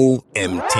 OMT.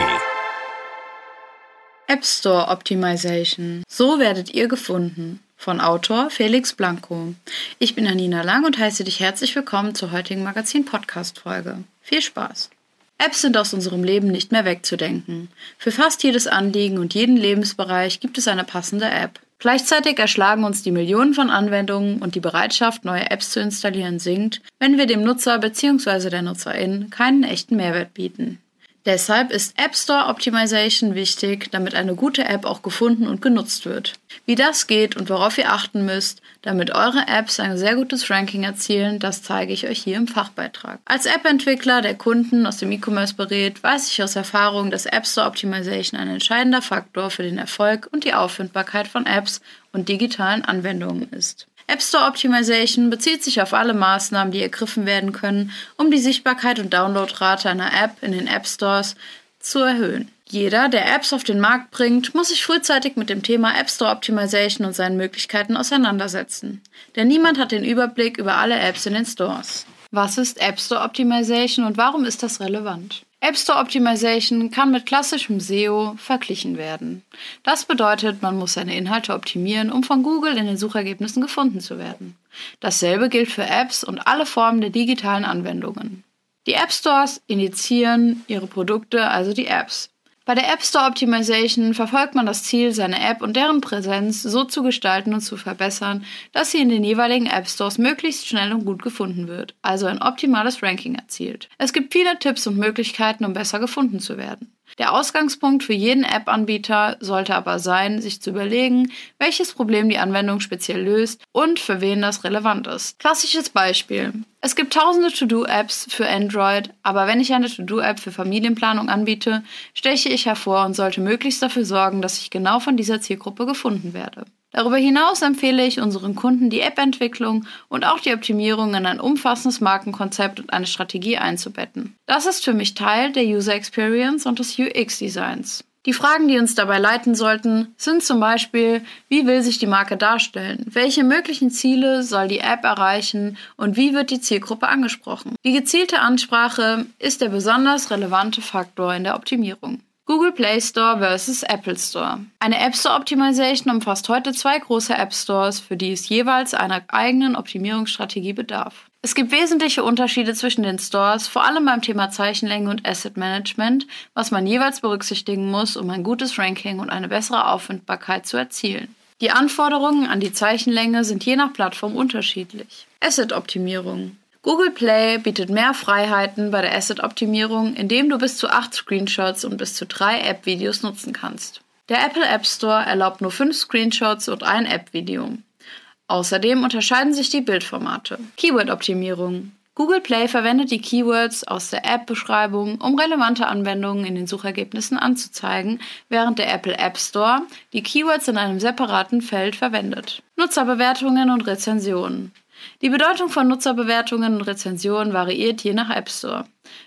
App Store Optimization. So werdet ihr gefunden. Von Autor Felix Blanco. Ich bin Anina Lang und heiße dich herzlich willkommen zur heutigen Magazin-Podcast-Folge. Viel Spaß! Apps sind aus unserem Leben nicht mehr wegzudenken. Für fast jedes Anliegen und jeden Lebensbereich gibt es eine passende App. Gleichzeitig erschlagen uns die Millionen von Anwendungen und die Bereitschaft, neue Apps zu installieren, sinkt, wenn wir dem Nutzer bzw. der Nutzerin keinen echten Mehrwert bieten. Deshalb ist App Store Optimization wichtig, damit eine gute App auch gefunden und genutzt wird. Wie das geht und worauf ihr achten müsst, damit eure Apps ein sehr gutes Ranking erzielen, das zeige ich euch hier im Fachbeitrag. Als App-Entwickler, der Kunden aus dem E-Commerce berät, weiß ich aus Erfahrung, dass App Store Optimization ein entscheidender Faktor für den Erfolg und die Auffindbarkeit von Apps und digitalen Anwendungen ist. App Store Optimization bezieht sich auf alle Maßnahmen, die ergriffen werden können, um die Sichtbarkeit und Downloadrate einer App in den App Stores zu erhöhen. Jeder, der Apps auf den Markt bringt, muss sich frühzeitig mit dem Thema App Store Optimization und seinen Möglichkeiten auseinandersetzen. Denn niemand hat den Überblick über alle Apps in den Stores. Was ist App Store Optimization und warum ist das relevant? App Store Optimization kann mit klassischem SEO verglichen werden. Das bedeutet, man muss seine Inhalte optimieren, um von Google in den Suchergebnissen gefunden zu werden. Dasselbe gilt für Apps und alle Formen der digitalen Anwendungen. Die App Stores initiieren ihre Produkte, also die Apps. Bei der App Store Optimization verfolgt man das Ziel, seine App und deren Präsenz so zu gestalten und zu verbessern, dass sie in den jeweiligen App Stores möglichst schnell und gut gefunden wird, also ein optimales Ranking erzielt. Es gibt viele Tipps und Möglichkeiten, um besser gefunden zu werden. Der Ausgangspunkt für jeden App-Anbieter sollte aber sein, sich zu überlegen, welches Problem die Anwendung speziell löst und für wen das relevant ist. Klassisches Beispiel. Es gibt tausende To-Do-Apps für Android, aber wenn ich eine To-Do-App für Familienplanung anbiete, steche ich hervor und sollte möglichst dafür sorgen, dass ich genau von dieser Zielgruppe gefunden werde. Darüber hinaus empfehle ich unseren Kunden, die App-Entwicklung und auch die Optimierung in ein umfassendes Markenkonzept und eine Strategie einzubetten. Das ist für mich Teil der User Experience und des UX-Designs. Die Fragen, die uns dabei leiten sollten, sind zum Beispiel, wie will sich die Marke darstellen? Welche möglichen Ziele soll die App erreichen und wie wird die Zielgruppe angesprochen? Die gezielte Ansprache ist der besonders relevante Faktor in der Optimierung. Google Play Store versus Apple Store. Eine App Store Optimization umfasst heute zwei große App Stores, für die es jeweils einer eigenen Optimierungsstrategie bedarf. Es gibt wesentliche Unterschiede zwischen den Stores, vor allem beim Thema Zeichenlänge und Asset Management, was man jeweils berücksichtigen muss, um ein gutes Ranking und eine bessere Auffindbarkeit zu erzielen. Die Anforderungen an die Zeichenlänge sind je nach Plattform unterschiedlich. Asset-Optimierung. Google Play bietet mehr Freiheiten bei der Asset-Optimierung, indem du bis zu acht Screenshots und bis zu drei App-Videos nutzen kannst. Der Apple App Store erlaubt nur fünf Screenshots und ein App-Video. Außerdem unterscheiden sich die Bildformate. Keyword-Optimierung. Google Play verwendet die Keywords aus der App-Beschreibung, um relevante Anwendungen in den Suchergebnissen anzuzeigen, während der Apple App Store die Keywords in einem separaten Feld verwendet. Nutzerbewertungen und Rezensionen. Die Bedeutung von Nutzerbewertungen und Rezensionen variiert je nach App Store.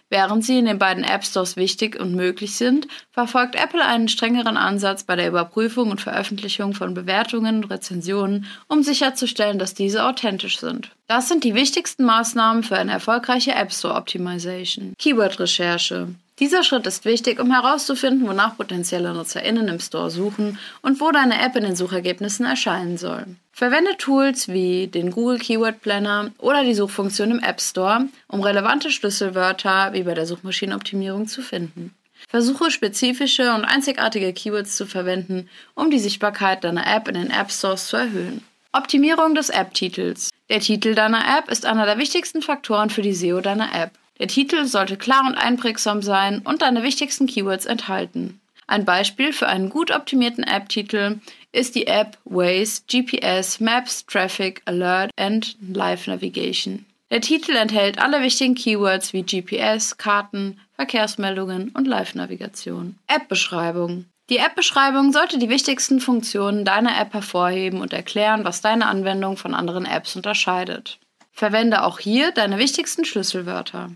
Während sie in den beiden App Stores wichtig und möglich sind, verfolgt Apple einen strengeren Ansatz bei der Überprüfung und Veröffentlichung von Bewertungen und Rezensionen, um sicherzustellen, dass diese authentisch sind. Das sind die wichtigsten Maßnahmen für eine erfolgreiche App Store Optimization. Keyword-Recherche. Dieser Schritt ist wichtig, um herauszufinden, wonach potenzielle NutzerInnen im Store suchen und wo deine App in den Suchergebnissen erscheinen soll. Verwende Tools wie den Google Keyword Planner oder die Suchfunktion im App Store, um relevante Schlüsselwörter wie bei der Suchmaschinenoptimierung zu finden. Versuche spezifische und einzigartige Keywords zu verwenden, um die Sichtbarkeit deiner App in den App Stores zu erhöhen. Optimierung des App-Titels. Der Titel deiner App ist einer der wichtigsten Faktoren für die SEO deiner App. Der Titel sollte klar und einprägsam sein und deine wichtigsten Keywords enthalten. Ein Beispiel für einen gut optimierten App-Titel ist die App Waze, GPS, Maps, Traffic, Alert and Live Navigation. Der Titel enthält alle wichtigen Keywords wie GPS, Karten, Verkehrsmeldungen und Live-Navigation. App-Beschreibung. Die App-Beschreibung sollte die wichtigsten Funktionen deiner App hervorheben und erklären, was deine Anwendung von anderen Apps unterscheidet. Verwende auch hier deine wichtigsten Schlüsselwörter.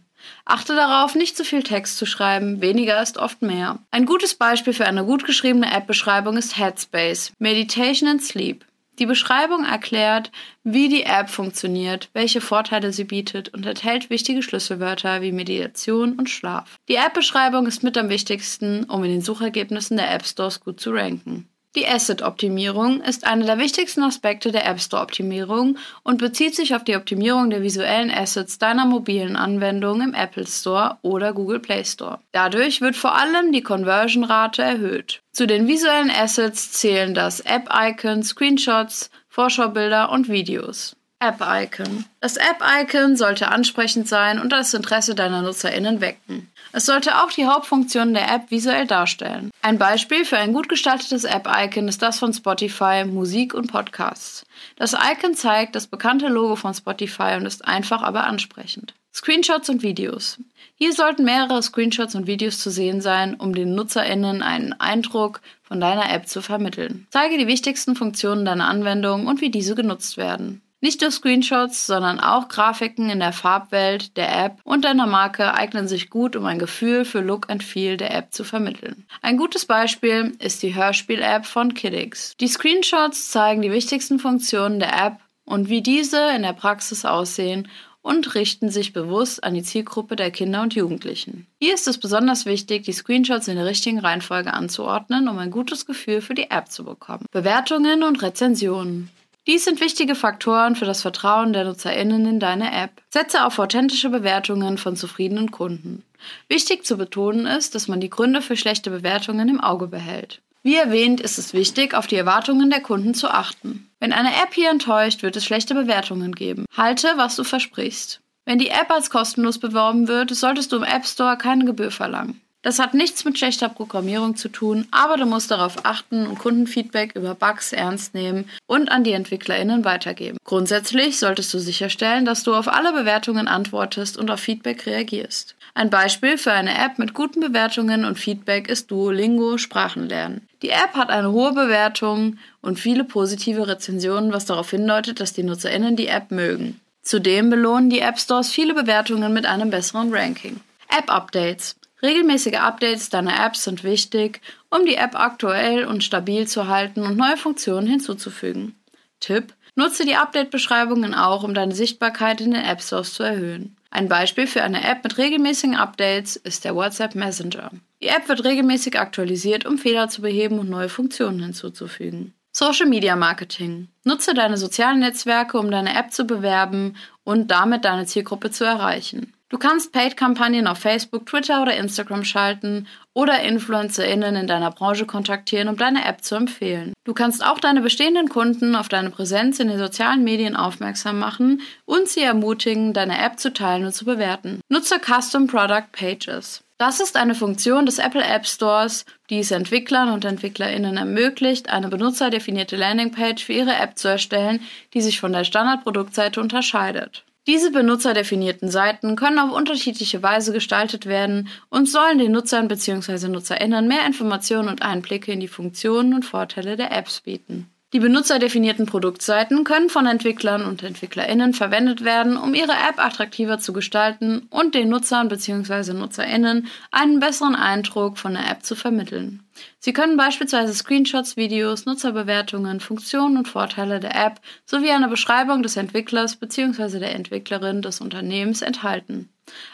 Achte darauf, nicht zu viel Text zu schreiben, weniger ist oft mehr. Ein gutes Beispiel für eine gut geschriebene App-Beschreibung ist Headspace, Meditation and Sleep. Die Beschreibung erklärt, wie die App funktioniert, welche Vorteile sie bietet und enthält wichtige Schlüsselwörter wie Meditation und Schlaf. Die App-Beschreibung ist mit am wichtigsten, um in den Suchergebnissen der App Stores gut zu ranken. Die Asset-Optimierung ist einer der wichtigsten Aspekte der App Store-Optimierung und bezieht sich auf die Optimierung der visuellen Assets deiner mobilen Anwendung im Apple Store oder Google Play Store. Dadurch wird vor allem die Conversion-Rate erhöht. Zu den visuellen Assets zählen das App-Icon, Screenshots, Vorschaubilder und Videos. App-Icon. Das App-Icon sollte ansprechend sein und das Interesse deiner NutzerInnen wecken. Es sollte auch die Hauptfunktionen der App visuell darstellen. Ein Beispiel für ein gut gestaltetes App-Icon ist das von Spotify, Musik und Podcasts. Das Icon zeigt das bekannte Logo von Spotify und ist einfach, aber ansprechend. Screenshots und Videos. Hier sollten mehrere Screenshots und Videos zu sehen sein, um den NutzerInnen einen Eindruck von deiner App zu vermitteln. Zeige die wichtigsten Funktionen deiner Anwendung und wie diese genutzt werden. Nicht nur Screenshots, sondern auch Grafiken in der Farbwelt der App und deiner Marke eignen sich gut, um ein Gefühl für Look and Feel der App zu vermitteln. Ein gutes Beispiel ist die Hörspiel-App von Kiddix. Die Screenshots zeigen die wichtigsten Funktionen der App und wie diese in der Praxis aussehen und richten sich bewusst an die Zielgruppe der Kinder und Jugendlichen. Hier ist es besonders wichtig, die Screenshots in der richtigen Reihenfolge anzuordnen, um ein gutes Gefühl für die App zu bekommen. Bewertungen und Rezensionen. Dies sind wichtige Faktoren für das Vertrauen der NutzerInnen in deine App. Setze auf authentische Bewertungen von zufriedenen Kunden. Wichtig zu betonen ist, dass man die Gründe für schlechte Bewertungen im Auge behält. Wie erwähnt, ist es wichtig, auf die Erwartungen der Kunden zu achten. Wenn eine App hier enttäuscht, wird es schlechte Bewertungen geben. Halte, was du versprichst. Wenn die App als kostenlos beworben wird, solltest du im App Store keine Gebühr verlangen. Das hat nichts mit schlechter Programmierung zu tun, aber du musst darauf achten und Kundenfeedback über Bugs ernst nehmen und an die EntwicklerInnen weitergeben. Grundsätzlich solltest du sicherstellen, dass du auf alle Bewertungen antwortest und auf Feedback reagierst. Ein Beispiel für eine App mit guten Bewertungen und Feedback ist Duolingo Sprachenlernen. Die App hat eine hohe Bewertung und viele positive Rezensionen, was darauf hindeutet, dass die NutzerInnen die App mögen. Zudem belohnen die App Stores viele Bewertungen mit einem besseren Ranking. App-Updates. Regelmäßige Updates deiner Apps sind wichtig, um die App aktuell und stabil zu halten und neue Funktionen hinzuzufügen. Tipp: Nutze die Update-Beschreibungen auch, um deine Sichtbarkeit in den App Stores zu erhöhen. Ein Beispiel für eine App mit regelmäßigen Updates ist der WhatsApp Messenger. Die App wird regelmäßig aktualisiert, um Fehler zu beheben und neue Funktionen hinzuzufügen. Social Media Marketing. Nutze deine sozialen Netzwerke, um deine App zu bewerben und damit deine Zielgruppe zu erreichen. Du kannst Paid-Kampagnen auf Facebook, Twitter oder Instagram schalten oder InfluencerInnen in deiner Branche kontaktieren, um deine App zu empfehlen. Du kannst auch deine bestehenden Kunden auf deine Präsenz in den sozialen Medien aufmerksam machen und sie ermutigen, deine App zu teilen und zu bewerten. Nutze Custom Product Pages. Das ist eine Funktion des Apple App Stores, die es Entwicklern und EntwicklerInnen ermöglicht, eine benutzerdefinierte Landingpage für ihre App zu erstellen, die sich von der Standardproduktseite unterscheidet. Diese benutzerdefinierten Seiten können auf unterschiedliche Weise gestaltet werden und sollen den Nutzern bzw. Nutzerinnen mehr Informationen und Einblicke in die Funktionen und Vorteile der Apps bieten. Die benutzerdefinierten Produktseiten können von Entwicklern und EntwicklerInnen verwendet werden, um ihre App attraktiver zu gestalten und den Nutzern bzw. NutzerInnen einen besseren Eindruck von der App zu vermitteln. Sie können beispielsweise Screenshots, Videos, Nutzerbewertungen, Funktionen und Vorteile der App sowie eine Beschreibung des Entwicklers bzw. der Entwicklerin des Unternehmens enthalten.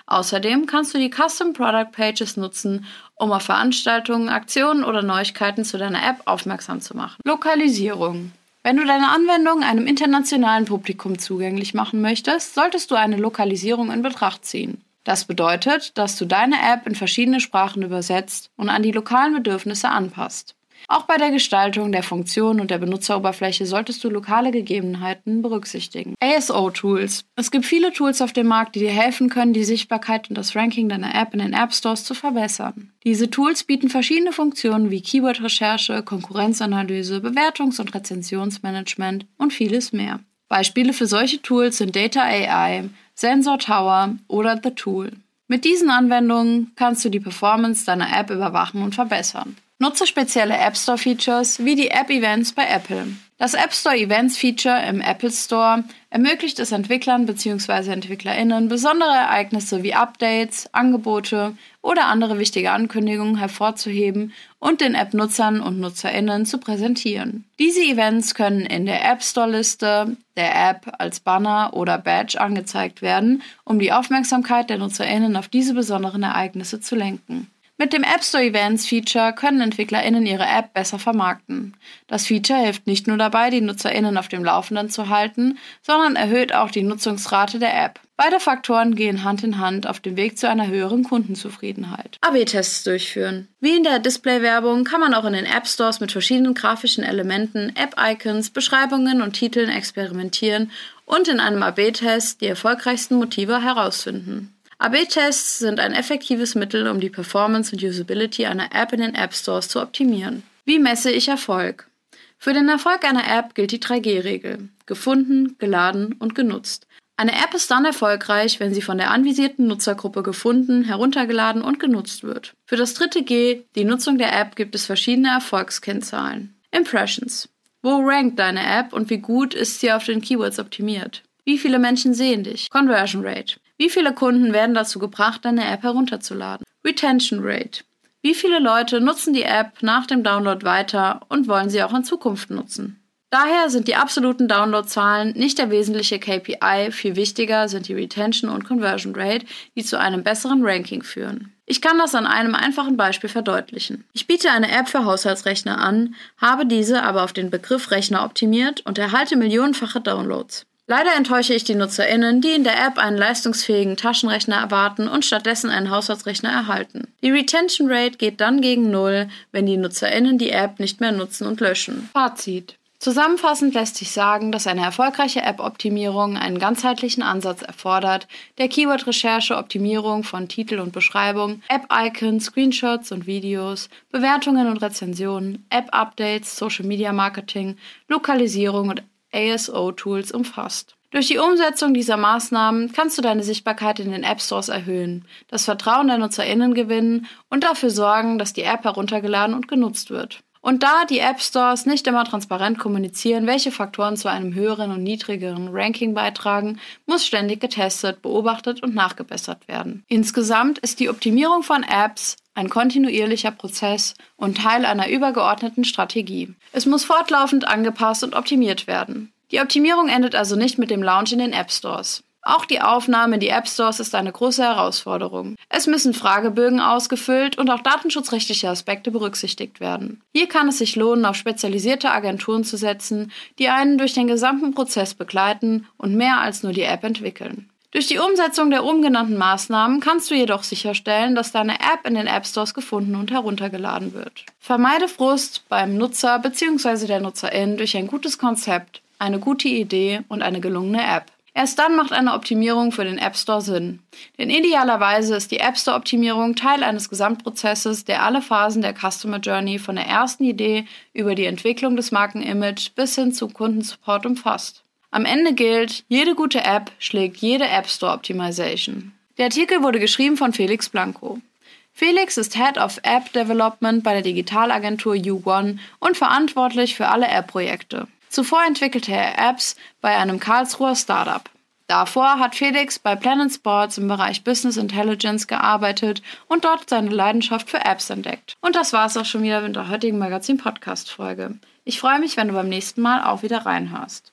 Außerdem kannst du die Custom Product Pages nutzen, um auf Veranstaltungen, Aktionen oder Neuigkeiten zu deiner App aufmerksam zu machen. Lokalisierung. Wenn du deine Anwendung einem internationalen Publikum zugänglich machen möchtest, solltest du eine Lokalisierung in Betracht ziehen. Das bedeutet, dass du deine App in verschiedene Sprachen übersetzt und an die lokalen Bedürfnisse anpasst. Auch bei der Gestaltung der Funktion und der Benutzeroberfläche solltest du lokale Gegebenheiten berücksichtigen. ASO-Tools. Es gibt viele Tools auf dem Markt, die dir helfen können, die Sichtbarkeit und das Ranking deiner App in den App Stores zu verbessern. Diese Tools bieten verschiedene Funktionen wie Keyword-Recherche, Konkurrenzanalyse, Bewertungs- und Rezensionsmanagement und vieles mehr. Beispiele für solche Tools sind Data AI, Sensor Tower oder The Tool. Mit diesen Anwendungen kannst du die Performance deiner App überwachen und verbessern. Nutze spezielle App Store Features wie die App Events bei Apple. Das App Store Events Feature im Apple Store ermöglicht es Entwicklern bzw. EntwicklerInnen, besondere Ereignisse wie Updates, Angebote oder andere wichtige Ankündigungen hervorzuheben und den App-Nutzern und NutzerInnen zu präsentieren. Diese Events können in der App Store-Liste der App als Banner oder Badge angezeigt werden, um die Aufmerksamkeit der NutzerInnen auf diese besonderen Ereignisse zu lenken. Mit dem App Store Events Feature können EntwicklerInnen ihre App besser vermarkten. Das Feature hilft nicht nur dabei, die NutzerInnen auf dem Laufenden zu halten, sondern erhöht auch die Nutzungsrate der App. Beide Faktoren gehen Hand in Hand auf dem Weg zu einer höheren Kundenzufriedenheit. AB-Tests durchführen. Wie in der Display-Werbung kann man auch in den App Stores mit verschiedenen grafischen Elementen, App-Icons, Beschreibungen und Titeln experimentieren und in einem AB-Test die erfolgreichsten Motive herausfinden. AB-Tests sind ein effektives Mittel, um die Performance und Usability einer App in den App Stores zu optimieren. Wie messe ich Erfolg? Für den Erfolg einer App gilt die 3G-Regel. Gefunden, geladen und genutzt. Eine App ist dann erfolgreich, wenn sie von der anvisierten Nutzergruppe gefunden, heruntergeladen und genutzt wird. Für das dritte G, die Nutzung der App, gibt es verschiedene Erfolgskennzahlen. Impressions. Wo rankt deine App und wie gut ist sie auf den Keywords optimiert? Wie viele Menschen sehen dich? Conversion Rate. Wie viele Kunden werden dazu gebracht, deine App herunterzuladen? Retention Rate. Wie viele Leute nutzen die App nach dem Download weiter und wollen sie auch in Zukunft nutzen? Daher sind die absoluten Downloadzahlen nicht der wesentliche KPI, viel wichtiger sind die Retention und Conversion Rate, die zu einem besseren Ranking führen. Ich kann das an einem einfachen Beispiel verdeutlichen. Ich biete eine App für Haushaltsrechner an, habe diese aber auf den Begriff Rechner optimiert und erhalte millionenfache Downloads. Leider enttäusche ich die NutzerInnen, die in der App einen leistungsfähigen Taschenrechner erwarten und stattdessen einen Haushaltsrechner erhalten. Die Retention Rate geht dann gegen Null, wenn die NutzerInnen die App nicht mehr nutzen und löschen. Fazit. Zusammenfassend lässt sich sagen, dass eine erfolgreiche App-Optimierung einen ganzheitlichen Ansatz erfordert, der Keyword-Recherche, Optimierung von Titel und Beschreibung, App-Icons, Screenshots und Videos, Bewertungen und Rezensionen, App-Updates, Social-Media-Marketing, Lokalisierung und ASO-Tools umfasst. Durch die Umsetzung dieser Maßnahmen kannst du deine Sichtbarkeit in den App Stores erhöhen, das Vertrauen der NutzerInnen gewinnen und dafür sorgen, dass die App heruntergeladen und genutzt wird. Und da die App Stores nicht immer transparent kommunizieren, welche Faktoren zu einem höheren und niedrigeren Ranking beitragen, muss ständig getestet, beobachtet und nachgebessert werden. Insgesamt ist die Optimierung von Apps ein kontinuierlicher Prozess und Teil einer übergeordneten Strategie. Es muss fortlaufend angepasst und optimiert werden. Die Optimierung endet also nicht mit dem Launch in den App Stores. Auch die Aufnahme in die App Stores ist eine große Herausforderung. Es müssen Fragebögen ausgefüllt und auch datenschutzrechtliche Aspekte berücksichtigt werden. Hier kann es sich lohnen, auf spezialisierte Agenturen zu setzen, die einen durch den gesamten Prozess begleiten und mehr als nur die App entwickeln. Durch die Umsetzung der oben genannten Maßnahmen kannst du jedoch sicherstellen, dass deine App in den App Stores gefunden und heruntergeladen wird. Vermeide Frust beim Nutzer bzw. der Nutzerin durch ein gutes Konzept, eine gute Idee und eine gelungene App. Erst dann macht eine Optimierung für den App Store Sinn. Denn idealerweise ist die App Store Optimierung Teil eines Gesamtprozesses, der alle Phasen der Customer Journey von der ersten Idee über die Entwicklung des Markenimage bis hin zum Kundensupport umfasst. Am Ende gilt, jede gute App schlägt jede App Store Optimization. Der Artikel wurde geschrieben von Felix Blanco. Felix ist Head of App Development bei der Digitalagentur U1 und verantwortlich für alle App-Projekte. Zuvor entwickelte er Apps bei einem Karlsruher Startup. Davor hat Felix bei Planet Sports im Bereich Business Intelligence gearbeitet und dort seine Leidenschaft für Apps entdeckt. Und das war es auch schon wieder mit der heutigen Magazin-Podcast-Folge. Ich freue mich, wenn du beim nächsten Mal auch wieder reinhörst.